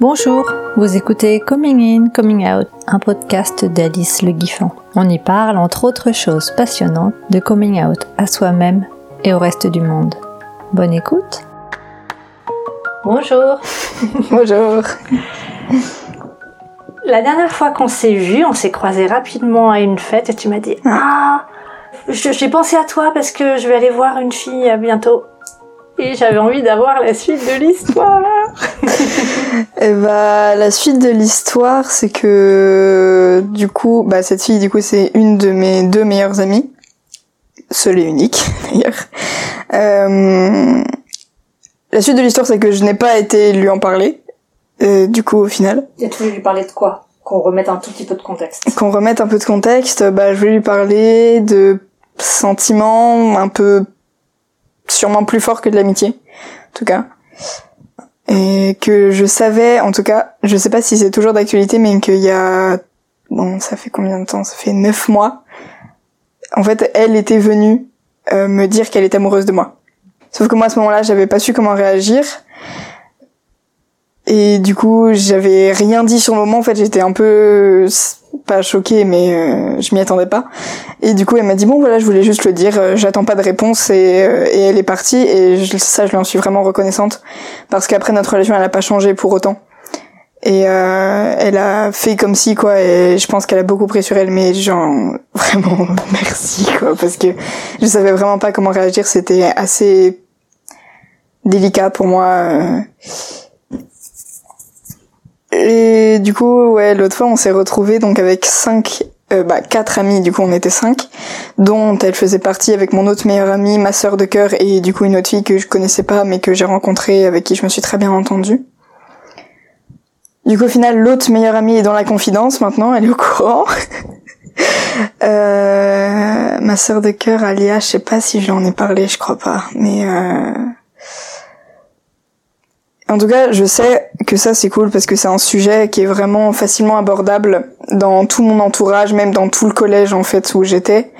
Bonjour, vous écoutez Coming In, Coming Out, un podcast d'Alice Le Guiffant. On y parle, entre autres choses passionnantes, de coming out à soi-même et au reste du monde. Bonne écoute Bonjour Bonjour La dernière fois qu'on s'est vu, on s'est croisé rapidement à une fête et tu m'as dit Ah, j'ai pensé à toi parce que je vais aller voir une fille bientôt. Et j'avais envie d'avoir la suite de l'histoire. Et eh bah la suite de l'histoire, c'est que du coup, bah cette fille, du coup, c'est une de mes deux meilleures amies, seule et unique d'ailleurs. Euh, la suite de l'histoire, c'est que je n'ai pas été lui en parler. Euh, du coup, au final. Et tu voulais lui parler de quoi? Qu'on remette un tout petit peu de contexte. Qu'on remette un peu de contexte. Bah, je voulais lui parler de sentiments un peu sûrement plus fort que de l'amitié, en tout cas. Et que je savais, en tout cas, je sais pas si c'est toujours d'actualité, mais qu'il y a, bon, ça fait combien de temps? Ça fait neuf mois. En fait, elle était venue euh, me dire qu'elle est amoureuse de moi. Sauf que moi, à ce moment-là, j'avais pas su comment réagir. Et du coup, j'avais rien dit sur le moment. En fait, j'étais un peu pas choquée, mais euh, je m'y attendais pas. Et du coup, elle m'a dit bon voilà, je voulais juste le dire. Euh, j'attends pas de réponse et, euh, elle est partie. Et ça, je lui en suis vraiment reconnaissante parce qu'après notre relation, elle a pas changé pour autant. Et elle a fait comme si quoi. Et je pense qu'elle a beaucoup pris sur elle, mais genre vraiment merci quoi parce que je savais vraiment pas comment réagir. C'était assez délicat pour moi. Et du coup, ouais, l'autre fois, on s'est retrouvés donc avec cinq, euh, bah quatre amis. Du coup, on était cinq, dont elle faisait partie avec mon autre meilleure amie, ma sœur de cœur et du coup une autre fille que je connaissais pas mais que j'ai rencontrée, avec qui je me suis très bien entendue. Du coup, au final, l'autre meilleure amie est dans la confidence maintenant, elle est au courant. euh, ma sœur de cœur, Alia, je sais pas si je lui en ai parlé, je crois pas, mais euh, en tout cas, je sais que ça c'est cool parce que c'est un sujet qui est vraiment facilement abordable dans tout mon entourage, même dans tout le collège en fait où j'étais,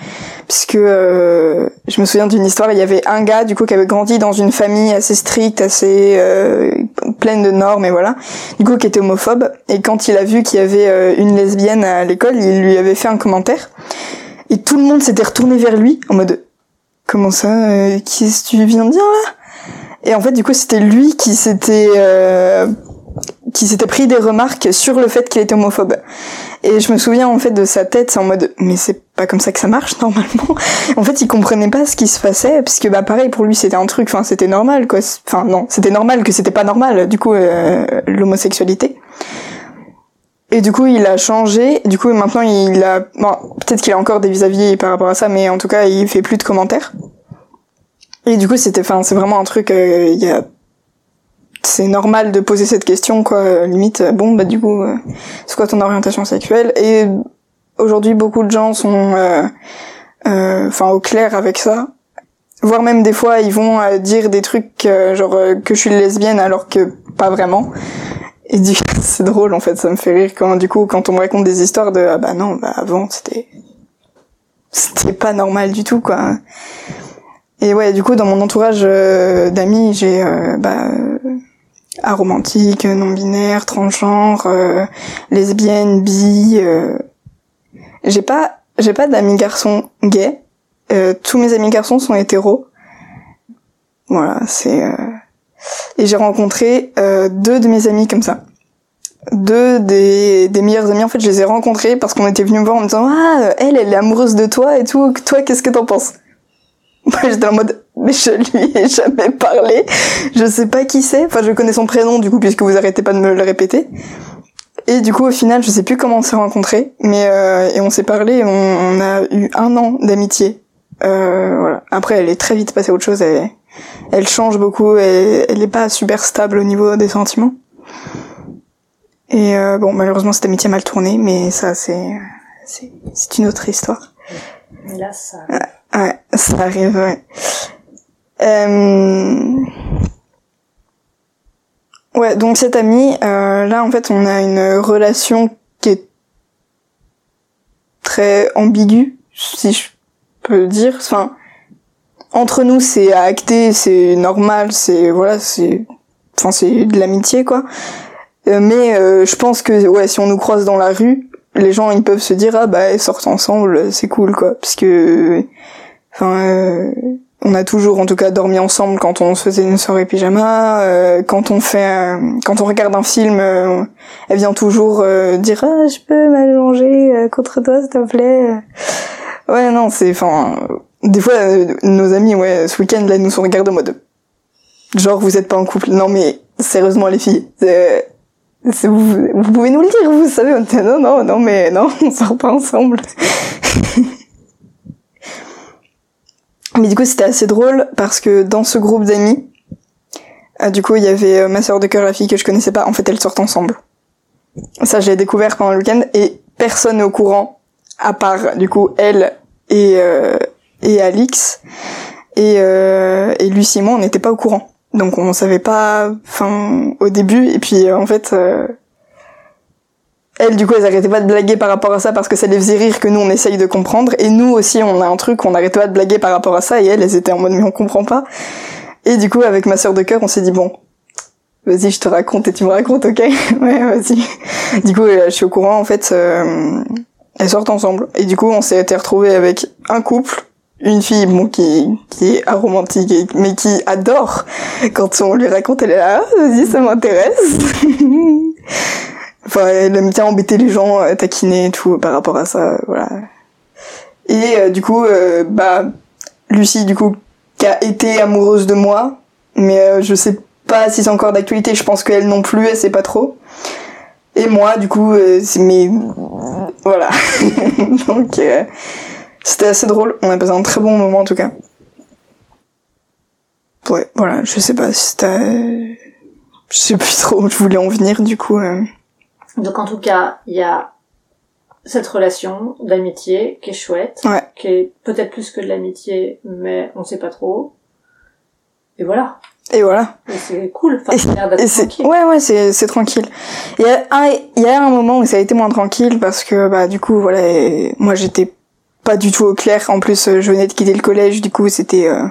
puisque euh, je me souviens d'une histoire. Il y avait un gars du coup qui avait grandi dans une famille assez stricte, assez euh, pleine de normes et voilà, du coup qui était homophobe. Et quand il a vu qu'il y avait euh, une lesbienne à l'école, il lui avait fait un commentaire et tout le monde s'était retourné vers lui en mode comment ça, qu'est-ce que tu viens de dire là? Et en fait, du coup, c'était lui qui s'était euh, qui s'était pris des remarques sur le fait qu'il était homophobe. Et je me souviens en fait de sa tête, c'est en mode mais c'est pas comme ça que ça marche normalement. en fait, il comprenait pas ce qui se passait puisque bah pareil pour lui c'était un truc, enfin c'était normal quoi. Enfin non, c'était normal que c'était pas normal du coup euh, l'homosexualité. Et du coup, il a changé. Du coup, maintenant, il a, bon, peut-être qu'il a encore des vis-à-vis par rapport à ça, mais en tout cas, il fait plus de commentaires. Et du coup, c'était, enfin, c'est vraiment un truc, euh, il y a, c'est normal de poser cette question, quoi. Limite, bon, bah du coup, euh, c'est quoi ton orientation sexuelle? Et aujourd'hui, beaucoup de gens sont, euh, enfin, au clair avec ça. Voire même des fois, ils vont dire des trucs genre que je suis lesbienne alors que pas vraiment. Et du c'est drôle en fait, ça me fait rire quand du coup quand on me raconte des histoires de ah bah non, bah avant c'était c'était pas normal du tout quoi. Et ouais, du coup, dans mon entourage euh, d'amis, j'ai euh, bah, euh, aromantique, non-binaire, transgenre, euh, lesbienne, bi. J'ai pas, j'ai pas d'amis garçons gays. tous mes amis garçons sont hétéros. Voilà, c'est. Et j'ai rencontré deux de mes amis comme ça. Deux des, des meilleurs amis, en fait, je les ai rencontrés parce qu'on était venus me voir en me disant ah elle, elle est amoureuse de toi et tout. Toi, qu'est-ce que t'en penses? moi, j'étais en mode, mais je lui ai jamais parlé. Je sais pas qui c'est. Enfin, je connais son prénom, du coup, puisque vous arrêtez pas de me le répéter. Et du coup, au final, je sais plus comment on s'est rencontrés, mais euh, et on s'est parlé. On, a eu un an d'amitié. Euh, voilà. Après, elle est très vite passée à autre chose. Elle, change beaucoup. Elle est pas super stable au niveau des sentiments. Et euh, bon, malheureusement, cette amitié a mal tourné, mais ça, c'est c'est une autre histoire. Là, ça. Ouais, ça arrive, ouais. Euh... Ouais, donc cette amie, euh, là en fait on a une relation qui est très ambigu, si je peux dire. Enfin, entre nous, c'est acté, c'est normal, c'est voilà, c'est, enfin, c'est de l'amitié quoi. Euh, mais euh, je pense que ouais, si on nous croise dans la rue, les gens ils peuvent se dire ah bah ils sortent ensemble, c'est cool quoi, parce que, enfin. Euh, on a toujours en tout cas dormi ensemble quand on se faisait une soirée pyjama euh, quand on fait quand on regarde un film euh, elle vient toujours euh, dire ah je peux m'allonger contre toi s'il te plaît ouais non c'est enfin des fois nos amis ouais ce week-end là nous sont regardés en mode genre vous êtes pas en couple non mais sérieusement les filles vous, pouvez nous le dire vous savez on non non non mais non on sort pas ensemble Mais du coup, c'était assez drôle parce que dans ce groupe d'amis, euh, du coup, il y avait euh, ma sœur de cœur, la fille que je connaissais pas. En fait, elles sortent ensemble. Ça, j'ai découvert pendant le week-end et personne n'est au courant, à part du coup elle et euh, et Alix et euh, et Lucie et moi, on n'était pas au courant. Donc on savait pas, enfin au début. Et puis en fait, elles, du coup, elles arrêtaient pas de blaguer par rapport à ça parce que ça les faisait rire que nous, on essaye de comprendre. Et nous aussi, on a un truc, on n'arrêtait pas de blaguer par rapport à ça. Et elles, elles étaient en mode, mais on comprend pas. Et du coup, avec ma sœur de cœur, on s'est dit, bon, vas-y, je te raconte et tu me racontes, ok? Ouais, vas-y. Du coup, je suis au courant, en fait, euh, elles sortent ensemble. Et du coup, on s'est été retrouvés avec un couple, une fille bon qui qui est aromantique mais qui adore quand on lui raconte elle est là ah, ça m'intéresse Enfin, elle aime bien embêter les gens, euh, taquiner et tout par rapport à ça, voilà. Et euh, du coup, euh, bah, Lucie, du coup, qui a été amoureuse de moi, mais je sais pas si c'est encore d'actualité, je pense qu'elle non plus, elle sait pas trop. Et moi, du coup, c'est mais voilà. Donc, c'était assez drôle. On a passé un très bon moment en tout cas. Ouais, voilà, je sais pas si c'était... Je sais plus trop où je voulais en venir, du coup. Donc en tout cas, il y a cette relation d'amitié qui est chouette, qui est peut-être plus que de l'amitié, mais on sait pas trop. Et voilà. Et voilà. Et c'est cool. Enfin, c'est tranquille. Ouais, ouais, c'est, c'est tranquille. Il y a un, il y a un moment où ça a été moins tranquille parce que, bah, du coup, voilà, moi, j'étais pas du tout au clair. En plus, je venais de quitter le collège, du coup, c'était, euh,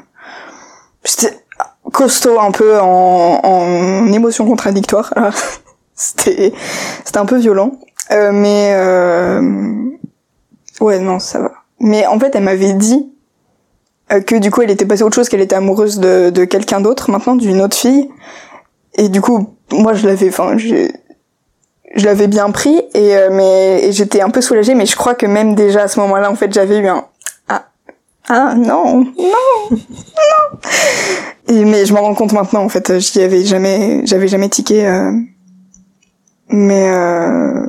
costaud un peu en, en émotions contradictoires. c'était c'était un peu violent euh, mais euh... ouais non ça va mais en fait elle m'avait dit euh, que du coup elle était passée autre chose qu'elle était amoureuse de, de quelqu'un d'autre maintenant d'une autre fille et du coup moi je l'avais enfin j'ai je l'avais bien pris et euh, mais j'étais un peu soulagée mais je crois que même déjà à ce moment-là en fait j'avais eu un ah ah non non non et mais je m'en rends compte maintenant en fait j'y avais jamais j'avais jamais tiqué euh, mais euh...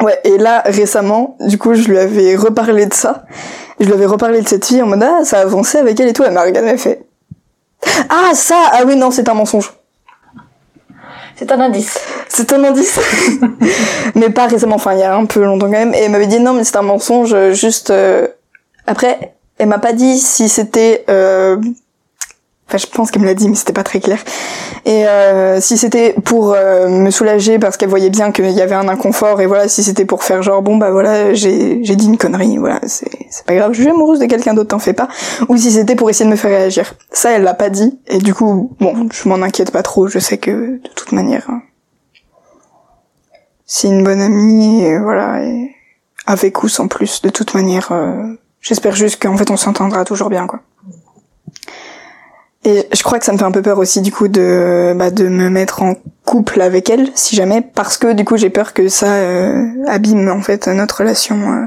ouais, et là récemment, du coup, je lui avais reparlé de ça. Je lui avais reparlé de cette fille en mode ah ça a avancé avec elle et tout. Elle m'a regardé, elle fait ah ça ah oui non c'est un mensonge. C'est un indice. C'est un indice. mais pas récemment, enfin il y a un peu longtemps quand même. Et elle m'avait dit non mais c'est un mensonge. Juste euh... après, elle m'a pas dit si c'était euh, Enfin, je pense qu'elle me l'a dit, mais c'était pas très clair. Et euh, si c'était pour euh, me soulager parce qu'elle voyait bien qu'il y avait un inconfort, et voilà, si c'était pour faire genre bon bah voilà, j'ai dit une connerie, voilà, c'est c'est pas grave, je suis amoureuse de quelqu'un d'autre, t'en fais pas. Ou si c'était pour essayer de me faire réagir. Ça, elle l'a pas dit, et du coup, bon, je m'en inquiète pas trop. Je sais que de toute manière, hein, c'est une bonne amie, et voilà, et avec ou sans plus, de toute manière, euh, j'espère juste qu'en fait on s'entendra toujours bien, quoi. Et je crois que ça me fait un peu peur aussi du coup de bah, de me mettre en couple avec elle si jamais parce que du coup j'ai peur que ça euh, abîme en fait notre relation euh.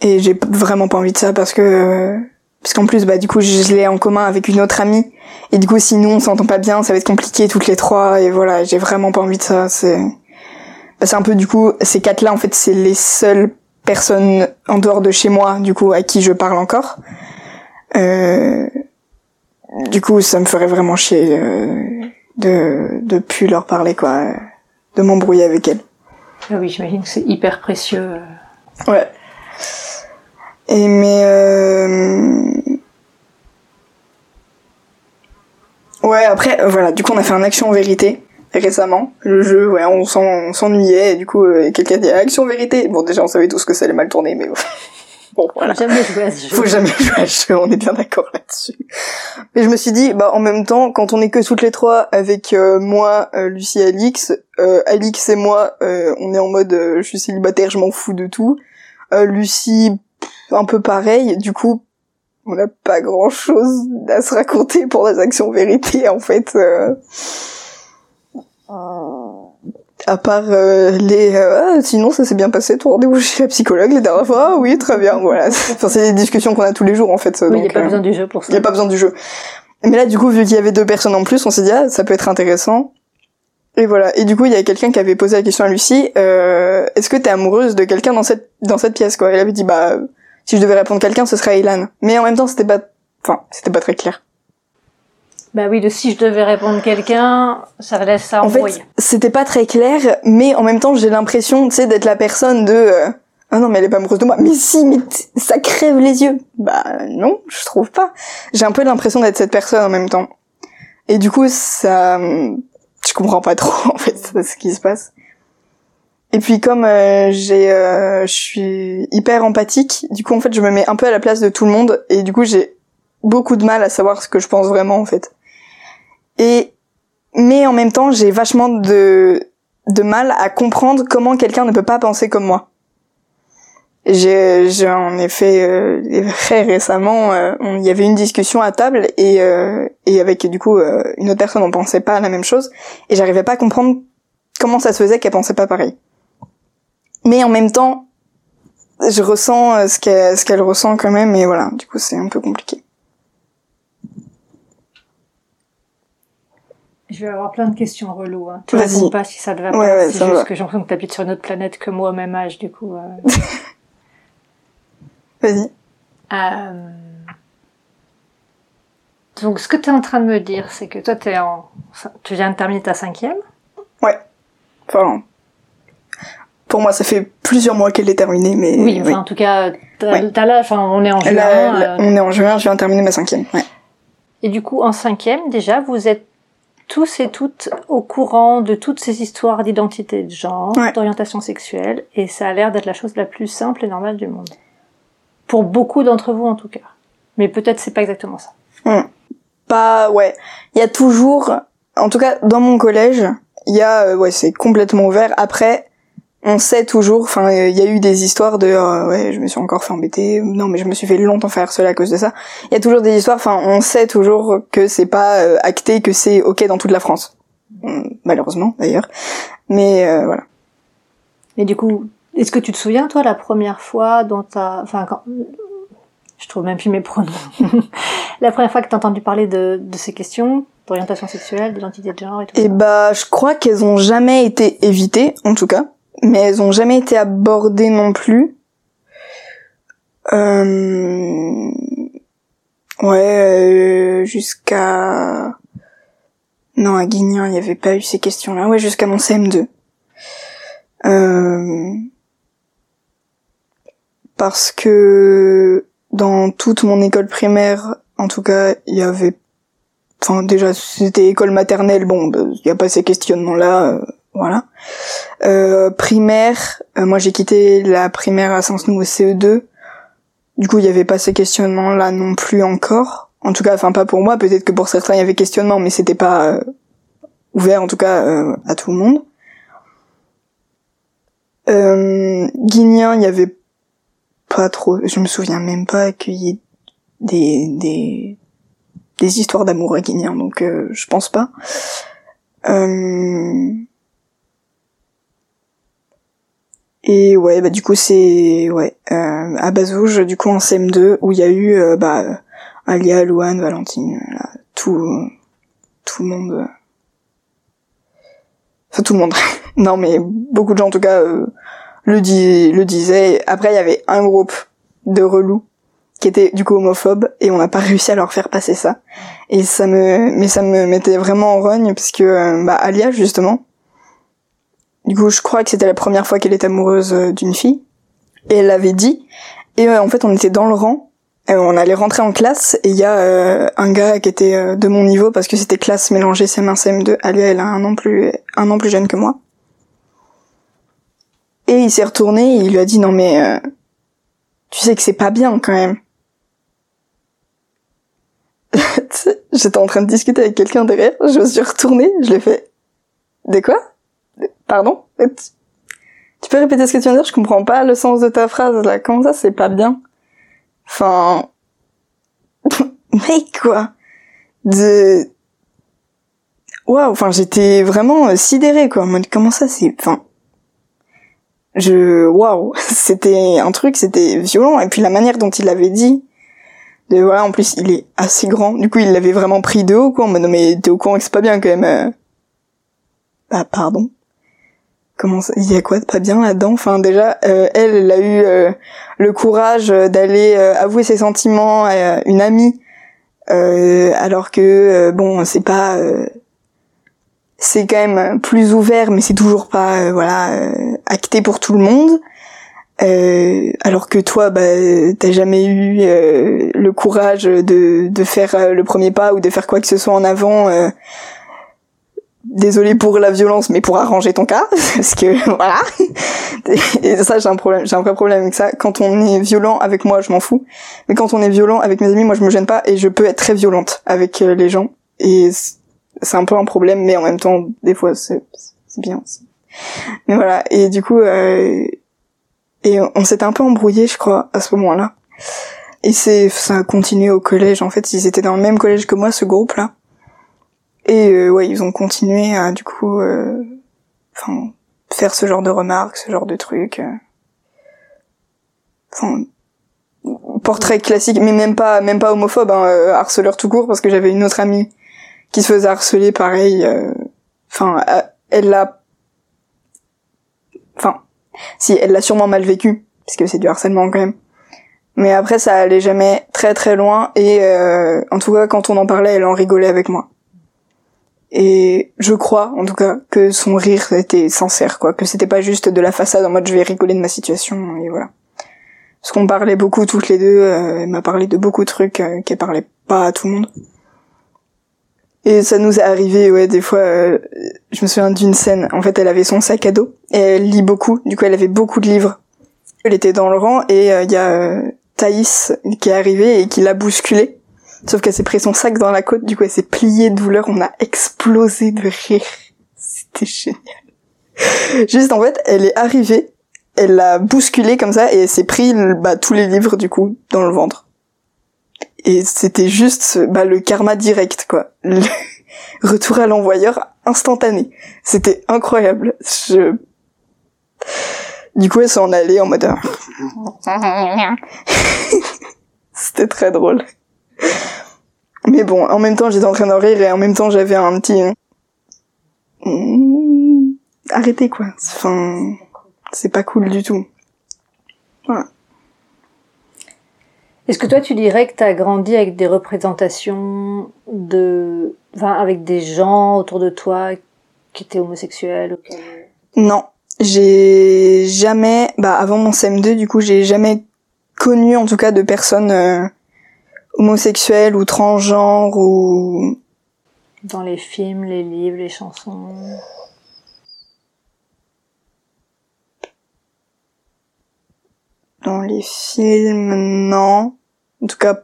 et j'ai vraiment pas envie de ça parce que euh, parce qu'en plus bah du coup je l'ai en commun avec une autre amie et du coup si nous on s'entend pas bien ça va être compliqué toutes les trois et voilà j'ai vraiment pas envie de ça c'est bah, c'est un peu du coup ces quatre là en fait c'est les seules personnes en dehors de chez moi du coup à qui je parle encore euh, du coup, ça me ferait vraiment chier euh, de de plus leur parler quoi, de m'embrouiller avec elles. Ah oui, j'imagine que c'est hyper précieux. Euh. Ouais. Et mais euh... ouais après voilà du coup on a fait un action vérité récemment. Le jeu, ouais, on s'en- on s'ennuyait, et du coup, euh, quelqu'un dit Action Vérité. Bon, déjà, on savait tous que ça allait mal tourner, mais bon, voilà. Faut jamais jouer à ce jeu. Faut jamais jouer à ce jeu, on est bien d'accord là-dessus. Mais je me suis dit, bah en même temps, quand on est que toutes les trois avec euh, moi, euh, Lucie et Alix, euh, Alix et moi, euh, on est en mode euh, je suis célibataire, je m'en fous de tout. Euh, Lucie, un peu pareil. Du coup, on n'a pas grand-chose à se raconter pour des actions vérité en fait. euh. À part euh, les euh, ah, sinon ça s'est bien passé ton rendez-vous chez la psychologue les dernières fois Ah oui très bien voilà enfin c'est des discussions qu'on a tous les jours en fait Oui, il n'y a pas euh, besoin du jeu pour ça. il y a pas besoin du jeu mais là du coup vu qu'il y avait deux personnes en plus on s'est dit ah ça peut être intéressant et voilà et du coup il y a quelqu'un qui avait posé la question à Lucie euh, est-ce que t'es amoureuse de quelqu'un dans cette dans cette pièce quoi? Elle avait dit bah si je devais répondre quelqu'un ce serait Ilan. Mais en même temps c'était pas enfin c'était pas très clair. Bah oui, de si je devais répondre quelqu'un, ça laisse ça en embrouille. fait c'était pas très clair mais en même temps j'ai l'impression tu sais d'être la personne de euh, ah non mais elle est pas amoureuse de moi. Mais si mais ça crève les yeux. Bah non je trouve pas. J'ai un peu l'impression d'être cette personne en même temps. Et du coup ça hum, je comprends pas trop en fait ce qui se passe et puis comme euh, j'ai euh, je suis hyper empathique du coup en fait je me mets un peu à la place de tout le monde et du coup j'ai beaucoup de mal à savoir ce que je pense vraiment en fait. Et mais en même temps j'ai vachement de de mal à comprendre comment quelqu'un ne peut pas penser comme moi. J'ai j'ai en effet euh, très récemment euh, il y avait une discussion à table et euh, et avec du coup euh, une autre personne on pensait pas la même chose et j'arrivais pas à comprendre comment ça se faisait qu'elle pensait pas pareil mais en même temps je ressens euh, ce qu'elle ce qu'elle ressent quand même et voilà du coup c'est un peu compliqué Je vais avoir plein de questions reloues. Hein. Tu Vas-y. réponds pas si ça te va Ouais, pas. ouais, c'est juste va. que j'ai l'impression que tu habites sur une autre planète que moi au même âge, du coup. euh. vas-y Euh, Donc, ce que tu es en train de me dire, c'est que toi, t'es en... tu viens de terminer ta cinquième? enfin pour moi ça fait plusieurs mois qu'elle est terminée mais Oui, enfin, en tout cas, t'as Ouais. t'as là, enfin, on est en juin. Là, là, euh, on est en juin je viens de terminer ma cinquième ouais. Et du coup, en cinquième, déjà, vous êtes tous et toutes au courant de toutes ces histoires d'identité de genre, Ouais. d'orientation sexuelle, et ça a l'air d'être la chose la plus simple et normale du monde. Pour beaucoup d'entre vous, en tout cas. Mais peut-être c'est pas exactement ça. pas ouais il y a toujours en tout cas dans mon collège il y a euh, ouais c'est complètement ouvert après on sait toujours enfin il y a eu des histoires de euh, ouais je me suis encore fait embêter non mais je me suis fait longtemps faire cela à cause de ça. Il y a toujours des histoires enfin on sait toujours que c'est pas euh, acté que c'est ok dans toute la France. Malheureusement d'ailleurs. Mais euh, voilà. Et du coup, est-ce que tu te souviens, toi, la première fois dont t'as... Enfin, quand... Je trouve même plus mes pronoms. la première fois que t'as entendu parler de, de ces questions, d'orientation sexuelle, d'identité de genre et tout Et ça? bah, je crois qu'elles ont jamais été évitées, en tout cas, mais elles ont jamais été abordées non plus. Euh... Ouais, euh, jusqu'à non à Guignan, il n'y avait pas eu ces questions-là. Ouais, jusqu'à mon CM2. Euh... Parce que dans toute mon école primaire, en tout cas, il y avait enfin déjà c'était école maternelle bon il y a pas ces questionnements là voilà. Euh, primaire euh, moi j'ai quitté la primaire à Sens-Nou au CE2 du coup il y avait pas ces questionnements là non plus encore. En tout cas enfin pas pour moi. Peut-être que pour certains il y avait questionnement mais c'était pas euh, ouvert en tout cas à tout le monde. Euh, il y avait pas trop je me souviens même pas qu'il y ait des des des histoires d'amour à Guignien, donc je pense pas. Et ouais, bah du coup c'est ouais euh, à Bazouge, du coup en CM2 où il y a eu euh, bah euh, Alia, Louane, Valentine, là, tout tout le monde, euh, enfin tout le monde. non mais beaucoup de gens en tout cas euh, le le disaient. Après il y avait un groupe de relous qui était du coup homophobe et on n'a pas réussi à leur faire passer ça et ça me mais ça me mettait vraiment en rogne parce que euh, bah Alia justement du coup je crois que c'était la première fois qu'elle était amoureuse euh, d'une fille et elle l'avait dit et en fait on était dans le rang on allait rentrer en classe et il y a euh, un gars qui était euh, de mon niveau parce que c'était classe mélangée CM1 CM2. Alia elle a un an plus un an plus jeune que moi. Et il s'est retourné, et il lui a dit non mais euh, tu sais que c'est pas bien quand même. J'étais en train de discuter avec quelqu'un derrière, je me suis retournée, je l'ai fait. De quoi? Pardon Tu peux répéter ce que tu viens de dire Je comprends pas le sens de ta phrase là. Comment ça c'est pas bien? Enfin, mec quoi, de, waouh, enfin j'étais vraiment sidérée quoi, comment ça c'est, enfin, je, waouh, c'était un truc, c'était violent. Et puis la manière dont il l'avait dit, de voilà en plus il est assez grand, du coup il l'avait vraiment pris de haut quoi, en mode non mais t'es au courant que c'est pas bien quand même, euh. bah pardon comment il y a quoi de pas bien là-dedans? Enfin déjà euh, elle elle a eu euh, le courage d'aller euh, avouer ses sentiments à une amie alors que bon c'est pas c'est quand même plus ouvert mais c'est toujours pas voilà acté pour tout le monde. Alors que toi bah t'as jamais eu le courage de de faire le premier pas ou de faire quoi que ce soit en avant désolé pour la violence, mais pour arranger ton cas, parce que voilà. Et ça, j'ai un problème, j'ai un vrai problème avec ça. Quand on est violent avec moi, je m'en fous, mais quand on est violent avec mes amis, moi, je me gêne pas et je peux être très violente avec euh, les gens. Et c'est un peu un problème, mais en même temps, des fois, c'est bien aussi. Mais voilà. Et du coup, euh, et on s'était un peu embrouillé, je crois, à ce moment-là. Et c'est, ça a continué au collège. En fait, ils étaient dans le même collège que moi, ce groupe-là. Et euh, ouais, ils ont continué à du coup, euh, enfin, faire ce genre de remarques, ce genre de trucs. Euh. Enfin, portrait classique, mais même pas, même pas homophobe, hein, harceleur tout court, parce que j'avais une autre amie qui se faisait harceler, pareil. Enfin, elle l'a, enfin, si elle l'a sûrement mal vécu, puisque c'est du harcèlement quand même. Mais après, ça allait jamais très très loin, et en tout cas, quand on en parlait, elle en rigolait avec moi. Et je crois, en tout cas, que son rire était sincère, quoi, que c'était pas juste de la façade en mode je vais rigoler de ma situation, et voilà. Parce qu'on parlait beaucoup toutes les deux, euh, elle m'a parlé de beaucoup de trucs euh, qu'elle parlait pas à tout le monde. Et ça nous est arrivé, ouais, des fois, euh, je me souviens d'une scène, en fait, elle avait son sac à dos, et elle lit beaucoup, du coup, elle avait beaucoup de livres. Elle était dans le rang, et il y a Thaïs qui est arrivée et qui l'a bousculée. Sauf qu'elle s'est pris son sac dans la côte, du coup elle s'est pliée de douleur, on a explosé de rire. C'était génial. Juste en fait, elle est arrivée, elle l'a bousculé comme ça et elle s'est pris bah, tous les livres du coup dans le ventre. Et c'était juste bah, le karma direct quoi. Le retour à l'envoyeur instantané. C'était incroyable. Je... Du coup elle s'en allait en mode... C'était très drôle. Mais bon, en même temps, j'étais en train de rire et en même temps, j'avais un petit... Hmm, arrêtez, quoi. Enfin, c'est pas cool du tout. Voilà. Est-ce que toi, tu dirais que tu as grandi avec des représentations de... Enfin, avec des gens autour de toi qui étaient homosexuels Non. J'ai jamais... Bah, avant mon CM2, du coup, j'ai jamais connu, en tout cas, de personnes... Euh, homosexuel ou transgenre ou dans les films, les livres, les chansons. Dans les films, non. En tout cas,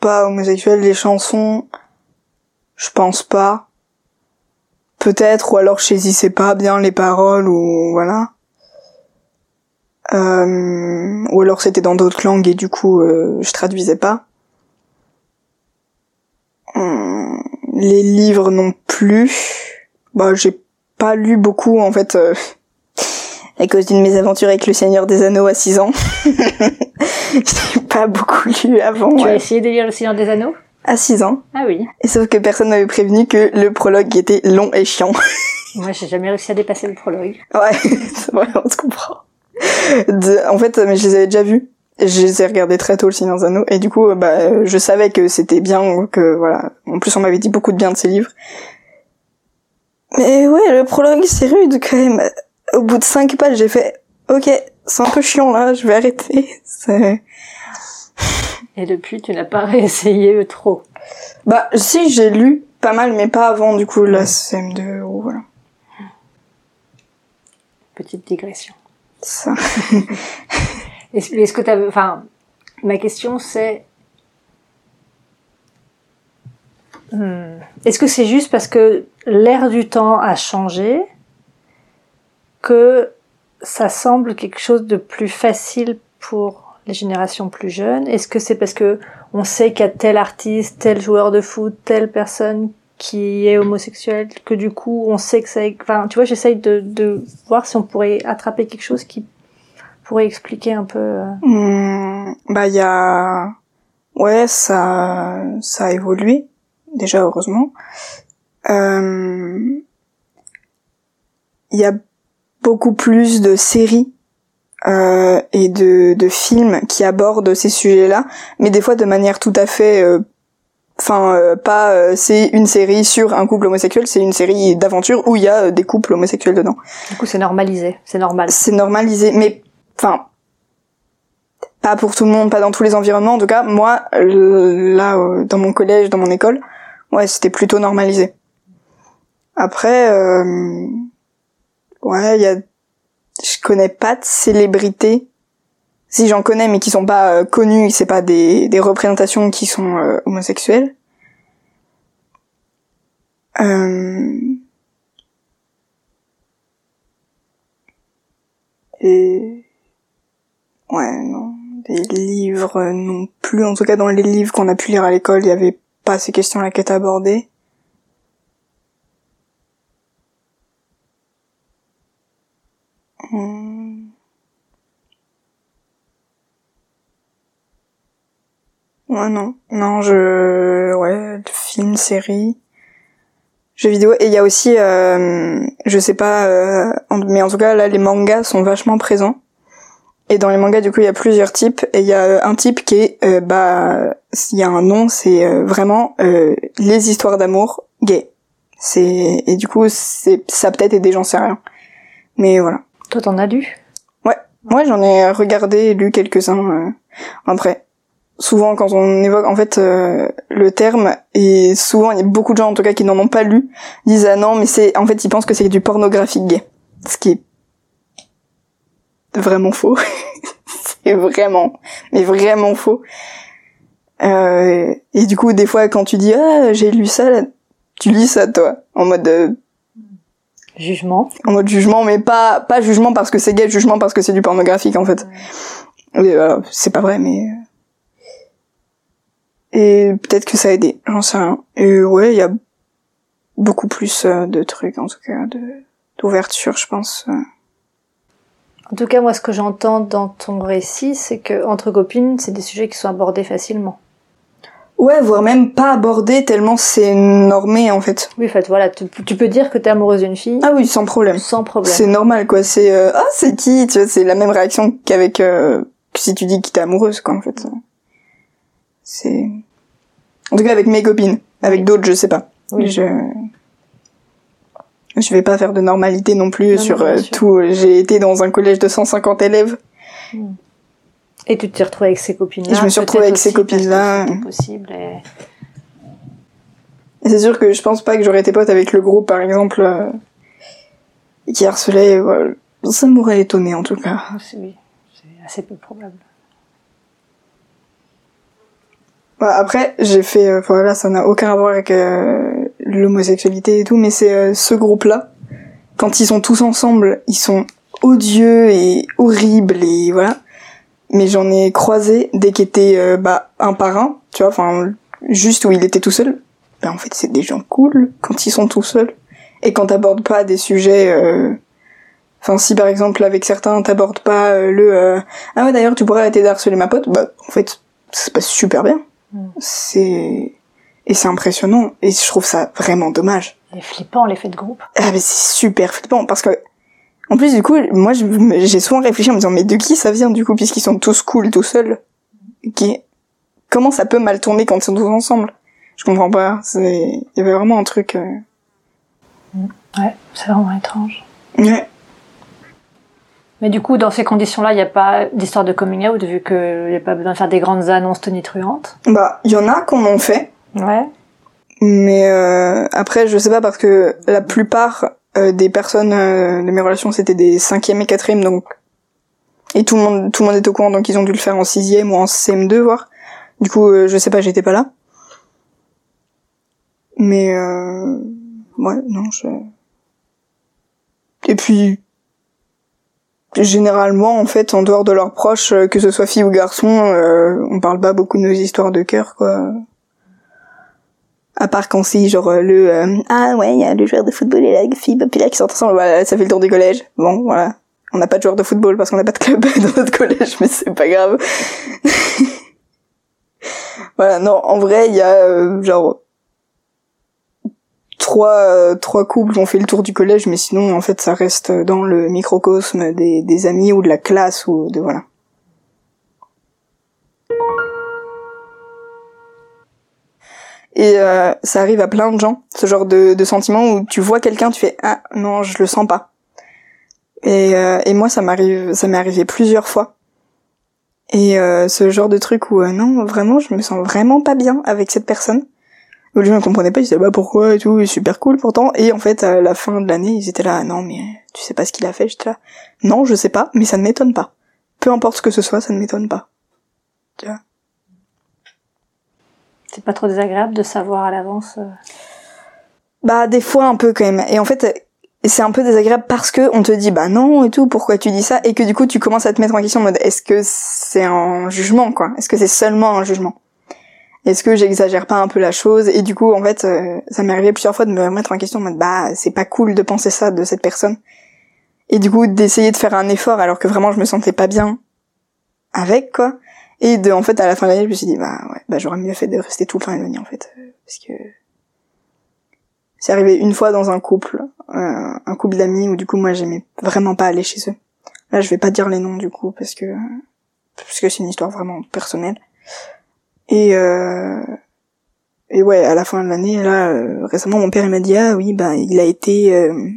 pas homosexuel. Les chansons, je pense pas. Peut-être, ou alors je saisissais pas bien les paroles, ou voilà. Euh, ou alors c'était dans d'autres langues et du coup euh, je traduisais pas. Hum, les livres non plus. Bah, j'ai pas lu beaucoup en fait euh, à cause d'une mésaventure avec le Seigneur des Anneaux à 6 ans. j'ai pas beaucoup lu avant. Tu as essayé de lire le Seigneur des Anneaux? À 6 ans. Ah oui. Et sauf que personne m'avait prévenu que le prologue était long et chiant. Moi, j'ai jamais réussi à dépasser le prologue. Ouais, c'est vrai, on se comprend. en fait, mais je les avais déjà vus je les ai regardés très tôt le Seigneur Anneaux et du coup bah je savais que c'était bien que voilà en plus on m'avait dit beaucoup de bien de ces livres mais ouais le prologue c'est rude quand même au bout de cinq pages j'ai fait ok c'est un peu chiant là je vais arrêter Et depuis, tu n'as pas réessayé trop. Bah si, j'ai lu pas mal, mais pas avant du coup la CM2 ou voilà. Petite digression. Ça. Est-ce que. Enfin, ma question c'est... Hmm, est-ce que c'est juste parce que l'ère du temps a changé que ça semble quelque chose de plus facile pour les générations plus jeunes? Est-ce que c'est parce que on sait qu'il y a tel artiste, tel joueur de foot, telle personne qui est homosexuel que du coup on sait que ça enfin tu vois j'essaye de voir si on pourrait attraper quelque chose qui pourrait expliquer un peu euh. hmm, bah il y a ouais ça ça a évolué déjà heureusement euh, il y a beaucoup plus de séries euh, et de, de films qui abordent ces sujets-là mais des fois de manière tout à fait euh, Enfin, euh, pas euh, c'est une série sur un couple homosexuel, c'est une série d'aventure où il y a euh, des couples homosexuels dedans. Du coup, c'est normalisé, c'est normal. C'est normalisé, mais enfin pas pour tout le monde, pas dans tous les environnements. En tout cas, moi, là, dans mon collège, dans mon école, ouais, c'était plutôt normalisé. Après, ouais, il y a, je connais pas de célébrités si j'en connais mais qui sont pas euh, connus, c'est pas des, des représentations qui sont euh, homosexuelles. Euh... Et ouais non, des livres non plus. En tout cas dans les livres qu'on a pu lire à l'école, il y avait pas ces questions-là qui étaient abordées. Hmm. Ouais, non. Non, je... Ouais, film, série, jeux vidéo. Et il y a aussi, euh, je sais pas, euh, mais en tout cas, là, les mangas sont vachement présents. Et dans les mangas, du coup, il y a plusieurs types. Et il y a un type qui est, euh, bah, s'il y a un nom, c'est euh, vraiment euh, les histoires d'amour gays. C'est et du coup, c'est ça peut-être aider, j'en sais rien. Mais voilà. Toi, t'en as lu? Ouais, ouais, j'en ai regardé, et lu quelques-uns. après, souvent quand on évoque en fait euh, le terme et souvent il y a beaucoup de gens en tout cas qui n'en ont pas lu disent ah non mais c'est en fait ils pensent que c'est du pornographique gay ce qui est vraiment faux. C'est vraiment mais vraiment faux. Euh, et du coup des fois quand tu dis ah j'ai lu ça là, tu lis ça toi en mode euh, jugement. en mode jugement mais pas pas jugement parce que c'est gay jugement parce que c'est du pornographique en fait. C'est pas vrai mais et peut-être que ça a aidé, j'en sais rien. Et ouais, il y a beaucoup plus euh, de trucs, en tout cas, de d'ouverture, je pense. Euh. En tout cas, moi, ce que j'entends dans ton récit, c'est que entre copines, c'est des sujets qui sont abordés facilement. Ouais, voire même pas abordés tellement c'est normé en fait. Oui, en fait, voilà, tu, peux dire que t'es amoureuse d'une fille. Ah oui, sans problème. Sans problème. C'est normal quoi. C'est euh, ah c'est qui, tu vois, c'est la même réaction qu'avec si tu dis que t'es amoureuse quoi en fait. C'est en tout cas avec mes copines. Avec d'autres, je sais pas. Oui. Je je vais pas faire de normalité non plus sur euh, tout. J'ai été dans un collège de 150 élèves. Et tu t'es retrouvée avec ces copines-là. Et je me suis retrouvée avec ces copines-là. possible. Et... c'est sûr que je pense pas que j'aurais été pote avec le groupe, par exemple, euh, qui harcelait. Ça m'aurait étonné en tout cas. Oui, c'est assez peu probable. Bah, après, j'ai fait, euh, voilà, ça n'a aucun rapport avec euh, l'homosexualité et tout, mais c'est euh, ce groupe-là. Quand ils sont tous ensemble, ils sont odieux et horribles et voilà. Mais j'en ai croisé dès qu'il était bah, un par un, tu vois, enfin juste où il était tout seul. Ben en fait, c'est des gens cool quand ils sont tout seuls et quand t'abordes pas des sujets. Enfin, si par exemple avec certains t'abordes pas le ah ouais d'ailleurs tu pourrais arrêter d'harceler ma pote, bah en fait ça se passe super bien. C'est et c'est impressionnant et je trouve ça vraiment dommage. C'est flippant l'effet de groupe. Ah mais c'est super flippant parce que en plus du coup moi j'ai souvent réfléchi en me disant mais de qui ça vient du coup puisqu'ils sont tous cool tout seuls? Qui comment ça peut mal tourner quand ils sont tous ensemble? Je comprends pas. C'est il y avait vraiment un truc. Euh, ouais, c'est vraiment étrange. Ouais. Mais Mais du coup, dans ces conditions-là, il n'y a pas d'histoire de coming out, vu qu'il n'y a pas besoin de faire des grandes annonces tonitruantes? Bah, il y en a qu'on en fait. Ouais. Mais euh, après, je sais pas parce que la plupart euh, des personnes euh, de mes relations, c'était des cinquième et quatrième, donc et tout le monde, tout le monde est au courant, donc ils ont dû le faire en sixième ou en CM2, voire. Du coup, euh, je sais pas, j'étais pas là. Mais euh, ouais, non, je. Et puis, généralement, en fait, en dehors de leurs proches, euh, que ce soit fille ou garçon, on parle pas beaucoup de nos histoires de cœur, quoi. À part quand c'est genre euh, le euh, ah ouais, il y a le joueur de football et la fille populaire qui sortent ensemble, voilà, ça fait le tour du collège. Bon, voilà. On n'a pas de joueur de football parce qu'on n'a pas de club dans notre collège, mais c'est pas grave. voilà, non, en vrai, il y a euh, genre trois trois couples ont fait le tour du collège, mais sinon en fait ça reste dans le microcosme des, des amis ou de la classe ou de voilà. Et euh, ça arrive à plein de gens, ce genre de, de sentiment où tu vois quelqu'un, tu fais ah non je le sens pas. Et, euh, et moi ça m'arrive, ça m'est arrivé plusieurs fois. Et euh, ce genre de truc où euh, non vraiment je me sens vraiment pas bien avec cette personne. Au lieu, je ne comprenais pas, ils disaient bah pourquoi et tout, est super cool pourtant. Et en fait, à la fin de l'année, ils étaient là, non mais tu sais pas ce qu'il a fait, j'étais là. Non, je sais pas, mais ça ne m'étonne pas. Peu importe ce que ce soit, ça ne m'étonne pas. Tu vois? C'est pas trop désagréable de savoir à l'avance. euh. Bah des fois un peu quand même. Et en fait, c'est un peu désagréable parce que on te dit bah non et tout, pourquoi tu dis ça? Et que du coup tu commences à te mettre en question en mode est-ce que c'est un jugement quoi? Est-ce que c'est seulement un jugement? Est-ce que j'exagère pas un peu la chose? Et du coup en fait euh, ça m'est arrivé plusieurs fois de me mettre en question en mode bah c'est pas cool de penser ça de cette personne. Et du coup d'essayer de faire un effort alors que vraiment je me sentais pas bien avec quoi. Et de en fait à la fin de l'année je me suis dit bah ouais bah j'aurais mieux fait de rester tout le temps éloigné en fait euh, parce que c'est arrivé une fois dans un couple, euh, un couple d'amis où du coup moi j'aimais vraiment pas aller chez eux. Là je vais pas dire les noms du coup parce que parce que c'est une histoire vraiment personnelle. Et euh, et ouais à la fin de l'année là euh, récemment mon père il m'a dit ah oui bah il a été euh,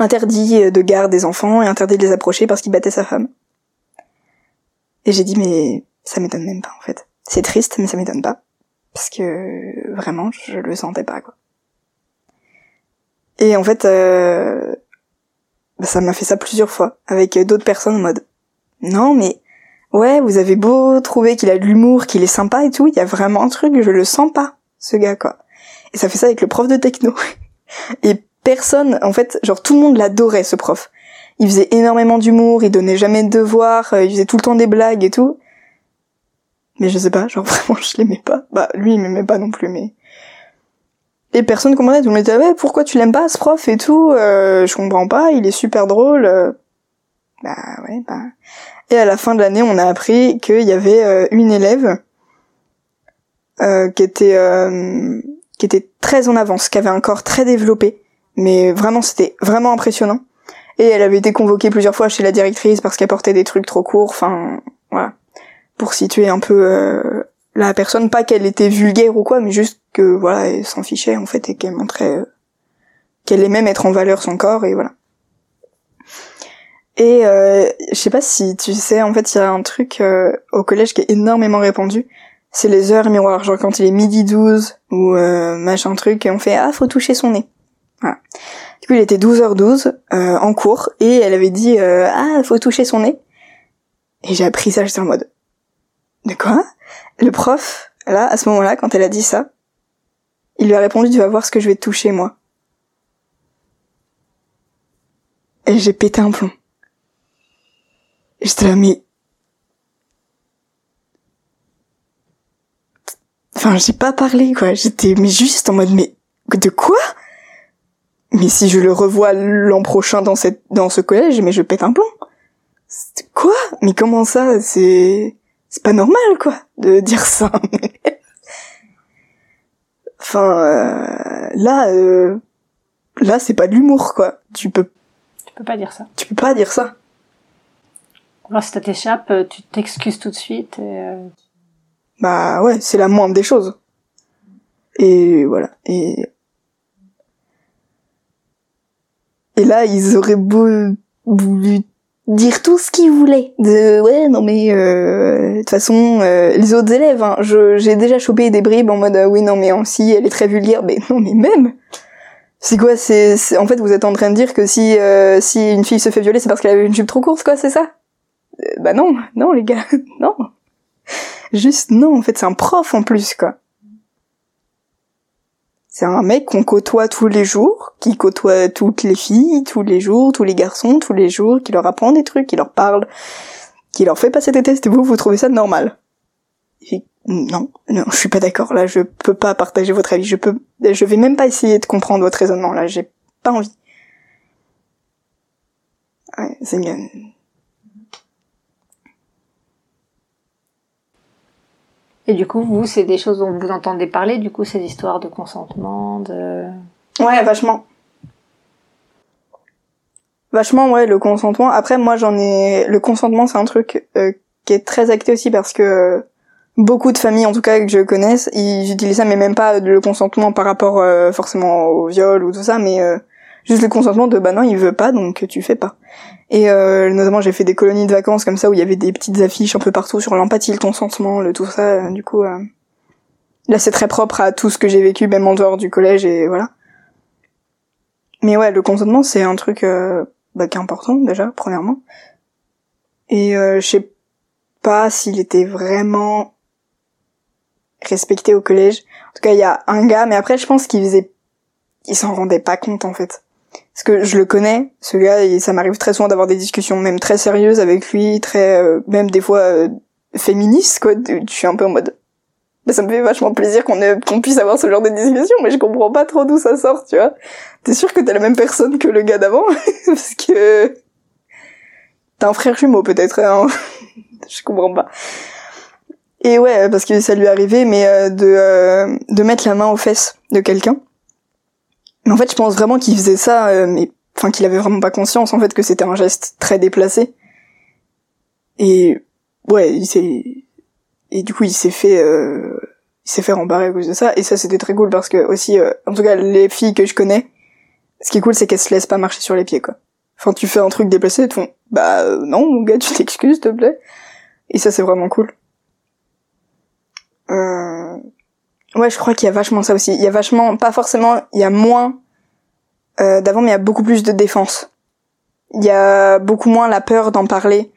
interdit de garde des enfants et interdit de les approcher parce qu'il battait sa femme. Et j'ai dit mais ça m'étonne même pas en fait. C'est triste mais ça m'étonne pas parce que vraiment je le sentais pas quoi. Et en fait, euh, bah, ça m'a fait ça plusieurs fois avec d'autres personnes en mode non mais ouais vous avez beau trouver qu'il a de l'humour, qu'il est sympa et tout, il y a vraiment un truc je le sens pas ce gars quoi. Et ça fait ça avec le prof de techno. Et personne, en fait, genre tout le monde l'adorait ce prof. Il faisait énormément d'humour, il donnait jamais de devoirs, euh, il faisait tout le temps des blagues et tout. Mais je sais pas, genre vraiment je l'aimais pas. Bah lui il m'aimait pas non plus mais et personne comprenait, tout le monde était ouais, pourquoi tu l'aimes pas ce prof et tout, euh, je comprends pas, il est super drôle. euh. Bah ouais, bah. Et à la fin de l'année, on a appris qu'il y avait euh, une élève qui était qui était très en avance, qui avait un corps très développé, mais vraiment c'était vraiment impressionnant. Et elle avait été convoquée plusieurs fois chez la directrice parce qu'elle portait des trucs trop courts, enfin voilà, pour situer un peu euh, la personne, pas qu'elle était vulgaire ou quoi, mais juste que voilà, elle s'en fichait en fait et qu'elle montrait euh, qu'elle aimait mettre en valeur son corps et voilà. Et euh, je sais pas si tu sais, en fait, il y a un truc euh, au collège qui est énormément répandu. C'est les heures miroirs, genre quand il est midi 12 ou machin truc, et on fait ah faut toucher son nez. Voilà. Du coup, il était 12h12 euh, en cours et elle avait dit euh, ah faut toucher son nez. Et j'ai appris ça, j'étais en mode de quoi? Le prof, là, à ce moment-là, quand elle a dit ça, il lui a répondu tu vas voir ce que je vais toucher moi. Et j'ai pété un plomb. J'étais là, mais... Enfin, j'ai pas parlé, quoi. J'étais, mais juste en mode, mais, de quoi? Mais si je le revois l'an prochain dans cette, dans ce collège, mais je pète un plomb. Quoi? Mais comment ça? C'est, c'est pas normal, quoi, de dire ça. enfin, euh, là, euh, là, c'est pas de l'humour, quoi. Tu peux, Tu peux pas dire ça. tu peux pas dire ça. Alors si ça t'échappe, euh, tu t'excuses tout de suite. Et, euh, Bah ouais, c'est la moindre des choses. Et voilà. Et et là, ils auraient beau voulu dire tout ce qu'il voulait. De ouais, non mais euh, de toute façon, euh, les autres élèves, hein, j'ai déjà chopé des bribes en mode euh, oui non mais si elle est très vulgaire, mais non mais même. C'est quoi C'est c'est- en fait vous êtes en train de dire que si euh, si une fille se fait violer, c'est parce qu'elle avait une jupe trop courte, quoi, c'est ça? Euh, Bah non, non les gars, non. Juste non, en fait c'est un prof en plus quoi. C'est un mec qu'on côtoie tous les jours, qui côtoie toutes les filles, tous les jours, tous les garçons, tous les jours, qui leur apprend des trucs, qui leur parle, qui leur fait passer des tests, et vous, vous trouvez ça normal? Non, non, je suis pas d'accord, là, je peux pas partager votre avis, je peux, je vais même pas essayer de comprendre votre raisonnement, là, j'ai pas envie. Ouais, c'est Et du coup, vous, c'est des choses dont vous entendez parler, du coup, ces histoires de consentement, de... Ouais, vachement. Vachement, ouais, le consentement. Après, moi, j'en ai... Le consentement, c'est un truc euh, qui est très acté aussi parce que beaucoup de familles, en tout cas, que je connaisse, ils utilisent ça, mais même pas le consentement par rapport euh, forcément au viol ou tout ça, mais euh, juste le consentement de, bah non, il veut pas, donc tu fais pas. Et euh, notamment, j'ai fait des colonies de vacances comme ça, où il y avait des petites affiches un peu partout sur l'empathie, le consentement, le tout ça, euh, du coup... euh, Là, c'est très propre à tout ce que j'ai vécu, même en dehors du collège, et voilà. Mais ouais, le consentement, c'est un truc euh, bah, qui est important déjà, premièrement. Et euh, je sais pas s'il était vraiment respecté au collège. En tout cas, il y a un gars, mais après, je pense qu'il faisait, il s'en rendait pas compte en fait. Parce que je le connais, ce gars, et ça m'arrive très souvent d'avoir des discussions même très sérieuses avec lui, très, euh, même des fois euh, féministes quoi. Je suis un peu en mode, bah, ça me fait vachement plaisir qu'on ait- qu'on puisse avoir ce genre de discussion, mais je comprends pas trop d'où ça sort, tu vois. T'es sûr que t'es la même personne que le gars d'avant? Parce que t'as un frère jumeau peut-être, hein je comprends pas. Et ouais, parce que ça lui est arrivé, mais euh, de euh, de mettre la main aux fesses de quelqu'un. Mais en fait, je pense vraiment qu'il faisait ça, euh, mais enfin qu'il avait vraiment pas conscience en fait que c'était un geste très déplacé. Et ouais, il s'est et du coup il s'est fait euh, il s'est fait rembarrer à cause de ça. Et ça c'était très cool parce que aussi euh, en tout cas les filles que je connais ce qui est cool c'est qu'elles se laissent pas marcher sur les pieds quoi. Enfin tu fais un truc déplacé elles te font bah non mon gars tu t'excuses s'il te plaît et ça c'est vraiment cool. Euh... ouais je crois qu'il y a vachement ça aussi. Il y a vachement pas forcément il y a moins euh, d'avant mais il y a beaucoup plus de défense. Il y a beaucoup moins la peur d'en parler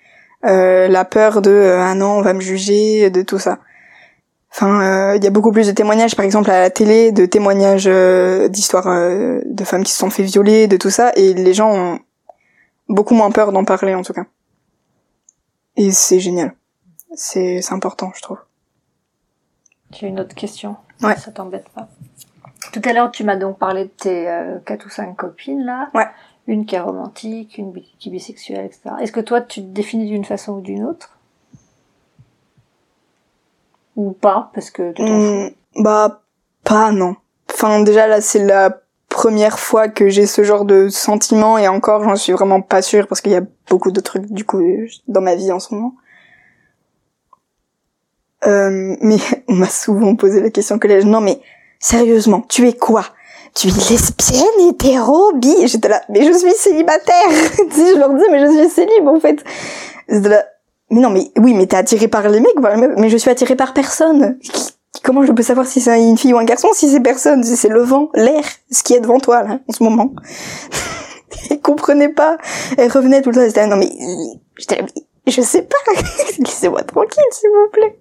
euh, la peur de euh, ah non on va me juger de tout ça. Enfin euh, il y a beaucoup plus de témoignages par exemple à la télé de témoignages euh, d'histoires de femmes qui se sont fait violer de tout ça et les gens ont beaucoup moins peur d'en parler en tout cas. Et c'est génial. C'est important je trouve. J'ai une autre question. Ouais. Ça t'embête pas. Tout à l'heure, tu m'as donc parlé de tes euh, quatre ou cinq copines là. Ouais. Une qui est romantique, une qui est bisexuelle, etc. Est-ce que toi, tu te définis d'une façon ou d'une autre? Ou pas Parce que tu. Hmm, bah pas non enfin déjà là c'est la première fois que j'ai ce genre de sentiment et encore j'en suis vraiment pas sûre parce qu'il y a beaucoup de trucs du coup dans ma vie en ce moment Euh, mais on m'a souvent posé la question au collège non mais sérieusement tu es quoi? Tu es lesbienne hétéro bi? J'étais là mais je suis célibataire si je leur dis mais je suis célib en fait J'étais là, mais non mais oui mais t'es attiré par les mecs mais je suis attiré par personne Comment je peux savoir si c'est une fille ou un garçon si c'est personne, si c'est le vent, l'air, ce qui est devant toi là en ce moment Elle comprenait pas. Elle revenait tout le temps. Elle était non mais je sais pas. Laissez-moi tranquille s'il vous plaît.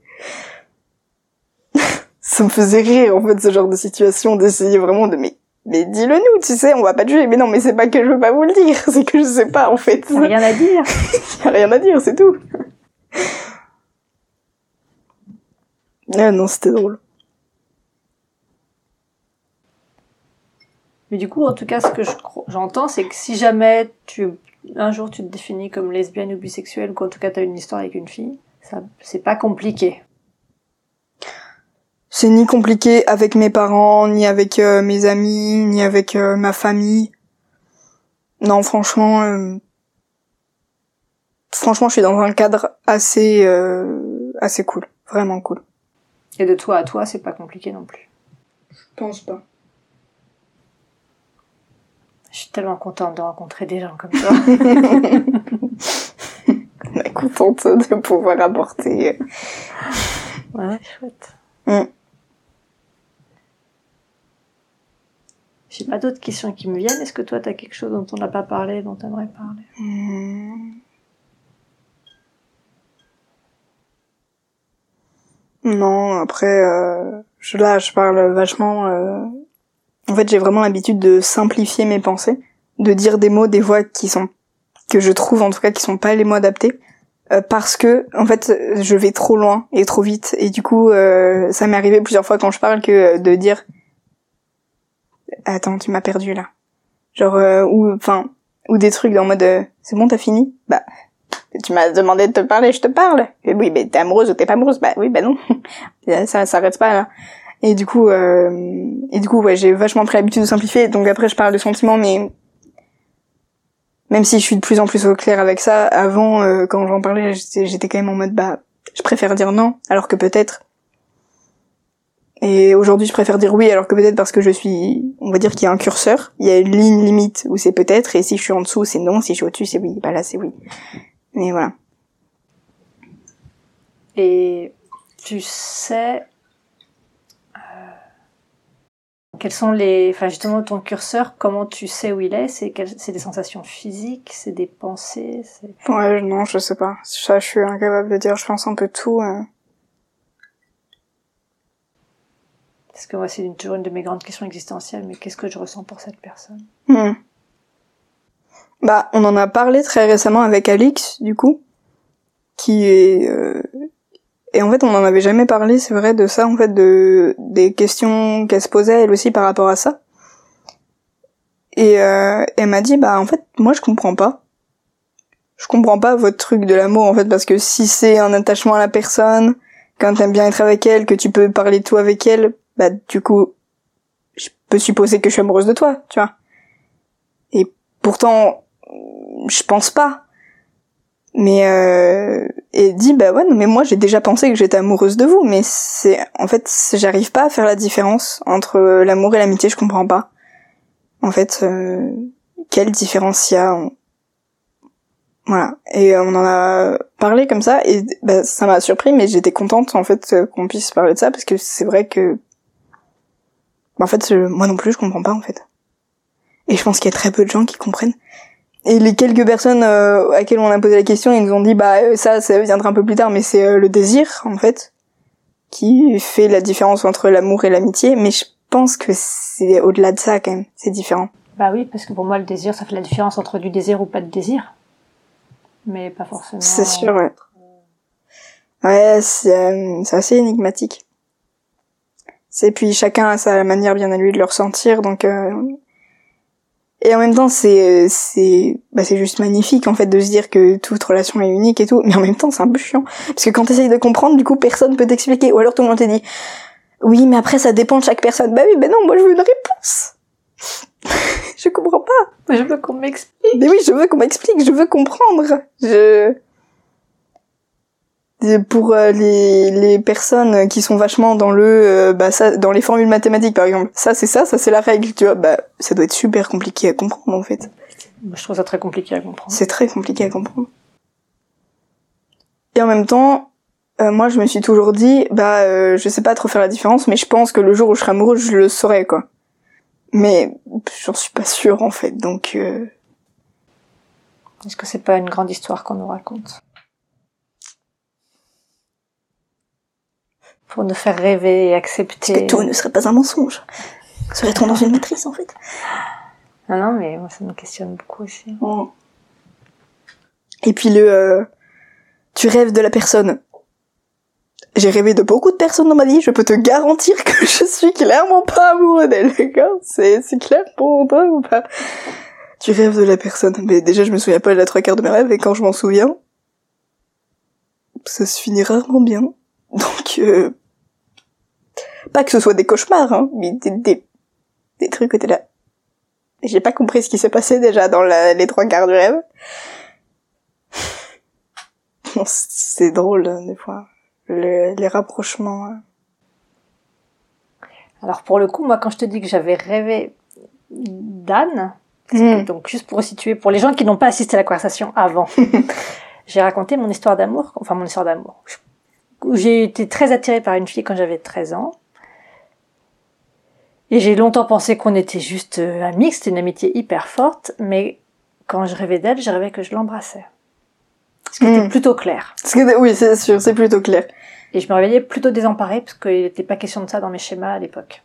Ça me faisait rire en fait ce genre de situation d'essayer vraiment de mais mais dis-le nous, tu sais, on va pas te juger. Mais non, mais c'est pas que je veux pas vous le dire, c'est que je sais pas en fait. T'as Rien à dire. Y a rien à dire, c'est tout. Ah non, c'était drôle. Mais du coup, en tout cas, ce que je j'entends, c'est que si jamais tu un jour tu te définis comme lesbienne ou bisexuelle, ou qu'en tout cas tu as une histoire avec une fille, ça c'est pas compliqué. C'est ni compliqué avec mes parents, ni avec euh, mes amis, ni avec euh, ma famille. Non, franchement, euh, franchement, je suis dans un cadre assez, euh, assez cool, vraiment cool. Et de toi à toi, c'est pas compliqué non plus. Je pense pas. Je suis tellement contente de rencontrer des gens comme toi. contente de pouvoir apporter. Ouais, chouette. Mm. J'ai d'autres questions qui me viennent. Est-ce que toi, tu as quelque chose dont on n'a pas parlé, dont tu aimerais parler? Hmm. Non, après, euh, je, là, je parle vachement. euh, En fait, j'ai vraiment l'habitude de simplifier mes pensées, de dire des mots, des voix qui sont que je trouve en tout cas qui sont pas les mots adaptés, euh, parce que en fait, je vais trop loin et trop vite, et du coup, ça m'est arrivé plusieurs fois quand je parle que de dire attends, tu m'as perdu là, genre euh, ou enfin ou des trucs en mode euh, c'est bon, t'as fini, bah tu m'as demandé de te parler, je te parle. Et oui, mais t'es amoureuse ou t'es pas amoureuse? Bah oui, bah non. ça s'arrête pas là. Et du coup, euh, et du coup, ouais, j'ai vachement pris l'habitude de simplifier. Donc après, je parle de sentiments, mais même si je suis de plus en plus au clair avec ça, avant, euh, quand j'en parlais, j'étais quand même en mode bah, je préfère dire non, alors que peut-être. Et aujourd'hui, je préfère dire oui, alors que peut-être parce que je suis, on va dire qu'il y a un curseur, il y a une ligne limite où c'est peut-être, et si je suis en dessous, c'est non, si je suis au-dessus, c'est oui. Bah là, c'est oui. Mais voilà. Et tu sais euh, quels sont les, enfin justement ton curseur, comment tu sais où il est? C'est des sensations physiques, c'est des pensées, c'est Ouais, non, je sais pas. Ça, je suis incapable de dire. Je pense un peu tout. euh. Parce que moi c'est toujours une de mes grandes questions existentielles. Mais qu'est-ce que je ressens pour cette personne? Hmm. Bah, on en a parlé très récemment avec Alix, du coup, qui est... euh, Et en fait, on n'en avait jamais parlé, c'est vrai, de ça, en fait, de des questions qu'elle se posait, elle aussi, par rapport à ça. Et euh, elle m'a dit, bah, en fait, moi, je comprends pas. Je comprends pas votre truc de l'amour, en fait, parce que si c'est un attachement à la personne, quand t'aimes bien être avec elle, que tu peux parler tout avec elle, bah, du coup, je peux supposer que je suis amoureuse de toi, tu vois. Et pourtant, je pense pas. Mais euh, et dit bah ouais non mais moi j'ai déjà pensé que j'étais amoureuse de vous mais c'est en fait j'arrive pas à faire la différence entre l'amour et l'amitié je comprends pas en fait euh, quelle différence y a on- voilà et on en a parlé comme ça et bah, ça m'a surpris mais j'étais contente en fait euh, qu'on puisse parler de ça parce que c'est vrai que bah, en fait moi non plus je comprends pas en fait et je pense qu'il y a très peu de gens qui comprennent et les quelques personnes euh, à quelles on a posé la question, ils nous ont dit bah euh, ça, ça viendra un peu plus tard, mais c'est euh, le désir en fait qui fait la différence entre l'amour et l'amitié. Mais je pense que c'est au-delà de ça quand même, c'est différent. Bah oui, parce que pour moi le désir, ça fait la différence entre du désir ou pas de désir, mais pas forcément. C'est sûr, ouais. Ouais, c'est euh, c'est assez énigmatique. C'est puis chacun a sa manière bien à lui de le ressentir, donc euh, et en même temps c'est c'est bah c'est juste magnifique en fait de se dire que toute relation est unique et tout, mais en même temps c'est un peu chiant parce que quand t'essayes de comprendre, du coup personne peut t'expliquer, ou alors tout le monde te dit oui mais après ça dépend de chaque personne. Bah oui, ben non, moi je veux une réponse. je comprends pas. Mais je veux qu'on m'explique. Mais oui, je veux qu'on m'explique, je veux comprendre. Je Et pour euh, les les personnes qui sont vachement dans le euh, bah ça dans les formules mathématiques par exemple. Ça c'est ça, ça c'est la règle, tu vois. Bah ça doit être super compliqué à comprendre en fait. Moi, je trouve ça très compliqué à comprendre. C'est très compliqué à comprendre. Et en même temps, euh, moi je me suis toujours dit bah euh, je sais pas trop faire la différence mais je pense que le jour où je serai amoureuse, je le saurai quoi. Mais j'en suis pas sûre en fait. Donc euh, Est-ce que c'est pas une grande histoire qu'on nous raconte? Pour nous faire rêver et accepter. que tout ne serait pas un mensonge. Serait-on dans une matrice en fait Non, non, mais moi, ça me questionne beaucoup aussi. Et puis le euh, tu rêves de la personne. J'ai rêvé de beaucoup de personnes dans ma vie, je peux te garantir que je suis clairement pas amoureux d'elle, d'accord? C'est c'est clair pour toi ou pas? Tu rêves de la personne, mais déjà je me souviens pas de la trois quarts de mes rêves et quand je m'en souviens, ça se finit rarement bien. Donc euh, pas que ce soit des cauchemars, hein, mais des, des, des trucs où t'es là. J'ai pas compris ce qui s'est passé déjà dans la- les trois quarts du rêve. Non, c'est- drôle, hein, des fois. Le- les rapprochements. hein. Alors, pour le coup, moi, quand je te dis que j'avais rêvé d'Anne, Mm. donc juste pour situer, pour les gens qui n'ont pas assisté à la conversation avant, j'ai raconté mon histoire d'amour, enfin mon histoire d'amour. J'ai été très attirée par une fille quand j'avais 13 ans. Et j'ai longtemps pensé qu'on était juste euh, amis, que c'était une amitié hyper forte, mais quand je rêvais d'elle, je rêvais que je l'embrassais. Ce qui était Hmm. plutôt clair. Que, oui, c'est sûr, c'est plutôt clair. Et je me réveillais plutôt désemparée, parce qu'il n'était pas question de ça dans mes schémas à l'époque.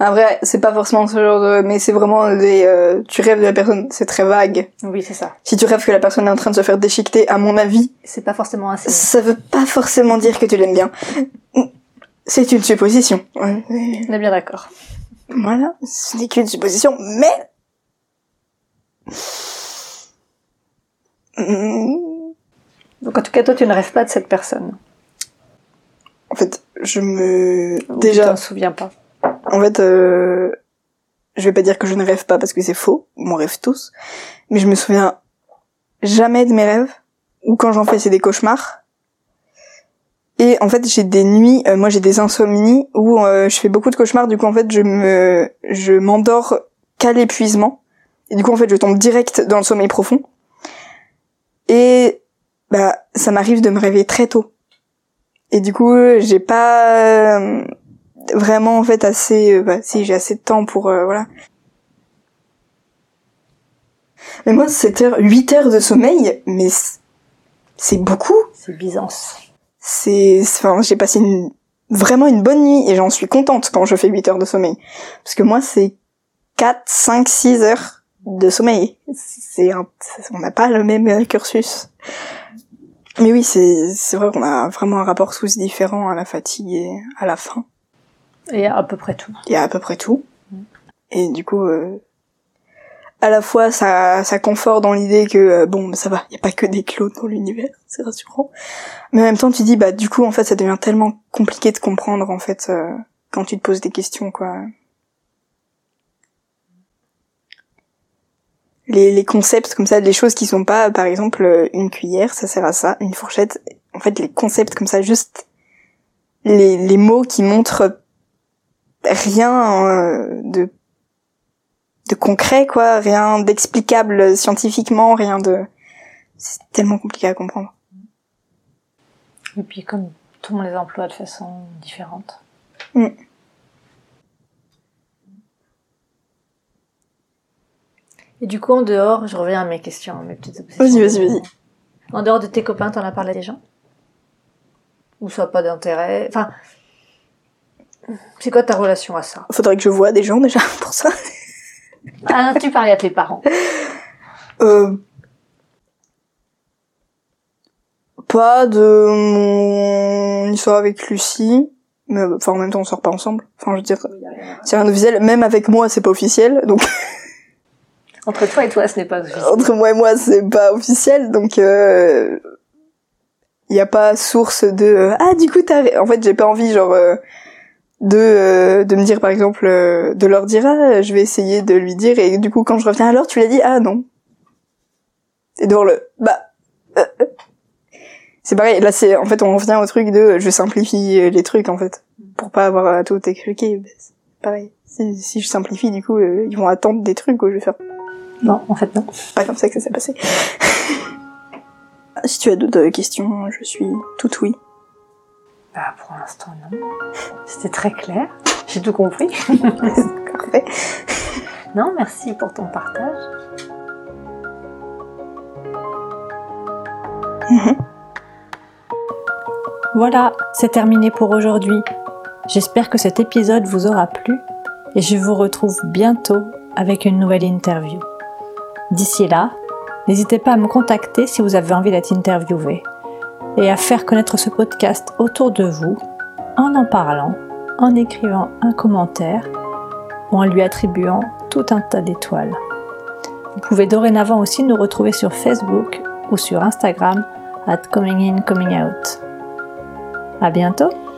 Après, c'est pas forcément ce genre de, mais c'est vraiment des, euh, tu rêves de la personne, c'est très vague. Oui, c'est ça. Si tu rêves que la personne est en train de se faire déchiqueter, à mon avis, C'est pas forcément signe. ça veut pas forcément dire que tu l'aimes bien. C'est une supposition. On est bien d'accord. Voilà, ce n'est qu'une supposition, mais... Hmm, Donc en tout cas, toi, tu ne rêves pas de cette personne. En fait, je me... Ou Tu Déjà, t'en souviens pas. en fait, euh... je vais pas dire que je ne rêve pas parce que c'est faux, on rêve tous, mais je me souviens jamais de mes rêves, ou quand j'en fais, c'est des cauchemars. Et en fait, j'ai des nuits, euh, moi j'ai des insomnies où euh, je fais beaucoup de cauchemars, du coup en fait, je me je m'endors qu'à l'épuisement. Et du coup en fait, je tombe direct dans le sommeil profond. Et bah ça m'arrive de me réveiller très tôt. Et du coup, j'ai pas euh, vraiment en fait assez euh, bah si j'ai assez de temps pour euh, voilà. Mais moi 7 heures 8 heures de sommeil, mais c'est beaucoup C'est Byzance. C'est enfin j'ai passé une vraiment une bonne nuit et j'en suis contente quand je fais 8 heures de sommeil. Parce que moi c'est 4 5 6 heures de sommeil. C'est un, on n'a pas le même euh, cursus. Mais oui c'est c'est vrai qu'on a vraiment un rapport tous différent à la fatigue et à la faim. Et à peu près tout. y a à peu près tout. Et du coup euh, à la fois ça ça conforte dans l'idée que euh, bon ça va il y a pas que des clones dans l'univers c'est rassurant. Mais en même temps tu dis bah du coup en fait ça devient tellement compliqué de comprendre en fait euh, quand tu te poses des questions quoi. Les, les concepts comme ça les choses qui sont pas par exemple euh, une cuillère ça sert à ça une fourchette en fait les concepts comme ça juste les, les mots qui montrent rien de de concret quoi rien d'explicable scientifiquement rien de c'est tellement compliqué à comprendre Et puis comme tout le monde les emploie de façon différente. Mm. Et du coup, en dehors, je reviens à mes questions, à mes petites obsessions. Vas-y, vas-y, vas-y. En dehors de tes copains, t'en as parlé à des gens Ou soit pas d'intérêt? Enfin, c'est quoi ta relation à ça? Faudrait que je voie des gens déjà pour ça Ah, tu parlais à tes parents. euh, pas de mon histoire avec Lucie mais enfin en même temps on sort pas ensemble enfin je veux dire c'est rien d'officiel même avec moi c'est pas officiel donc Entre toi et toi, ce n'est pas officiel. entre moi et moi c'est pas officiel donc euh, il y a pas source de ah du coup t'as en fait j'ai pas envie genre euh, de euh, de me dire par exemple euh, de leur dire ah je vais essayer de lui dire et du coup quand je reviens alors tu l'as dit ah non et dans le bah euh, euh. c'est pareil là c'est en fait on revient au truc de je simplifie les trucs en fait pour pas avoir à tout expliquer Bah, pareil si, si je simplifie du coup euh, ils vont attendre des trucs où je vais faire Non, en fait, non. c'est pas comme ça que ça s'est passé. si tu as d'autres questions, je suis tout oui. Bah, pour l'instant, non. C'était très clair. J'ai tout compris. Non, merci pour ton partage. Voilà, c'est terminé pour aujourd'hui. J'espère que cet épisode vous aura plu et je vous retrouve bientôt avec une nouvelle interview. D'ici là, n'hésitez pas à me contacter si vous avez envie d'être interviewé et à faire connaître ce podcast autour de vous en en parlant, en écrivant un commentaire ou en lui attribuant tout un tas d'étoiles. Vous pouvez dorénavant aussi nous retrouver sur Facebook ou sur Instagram at coming in coming out. À bientôt!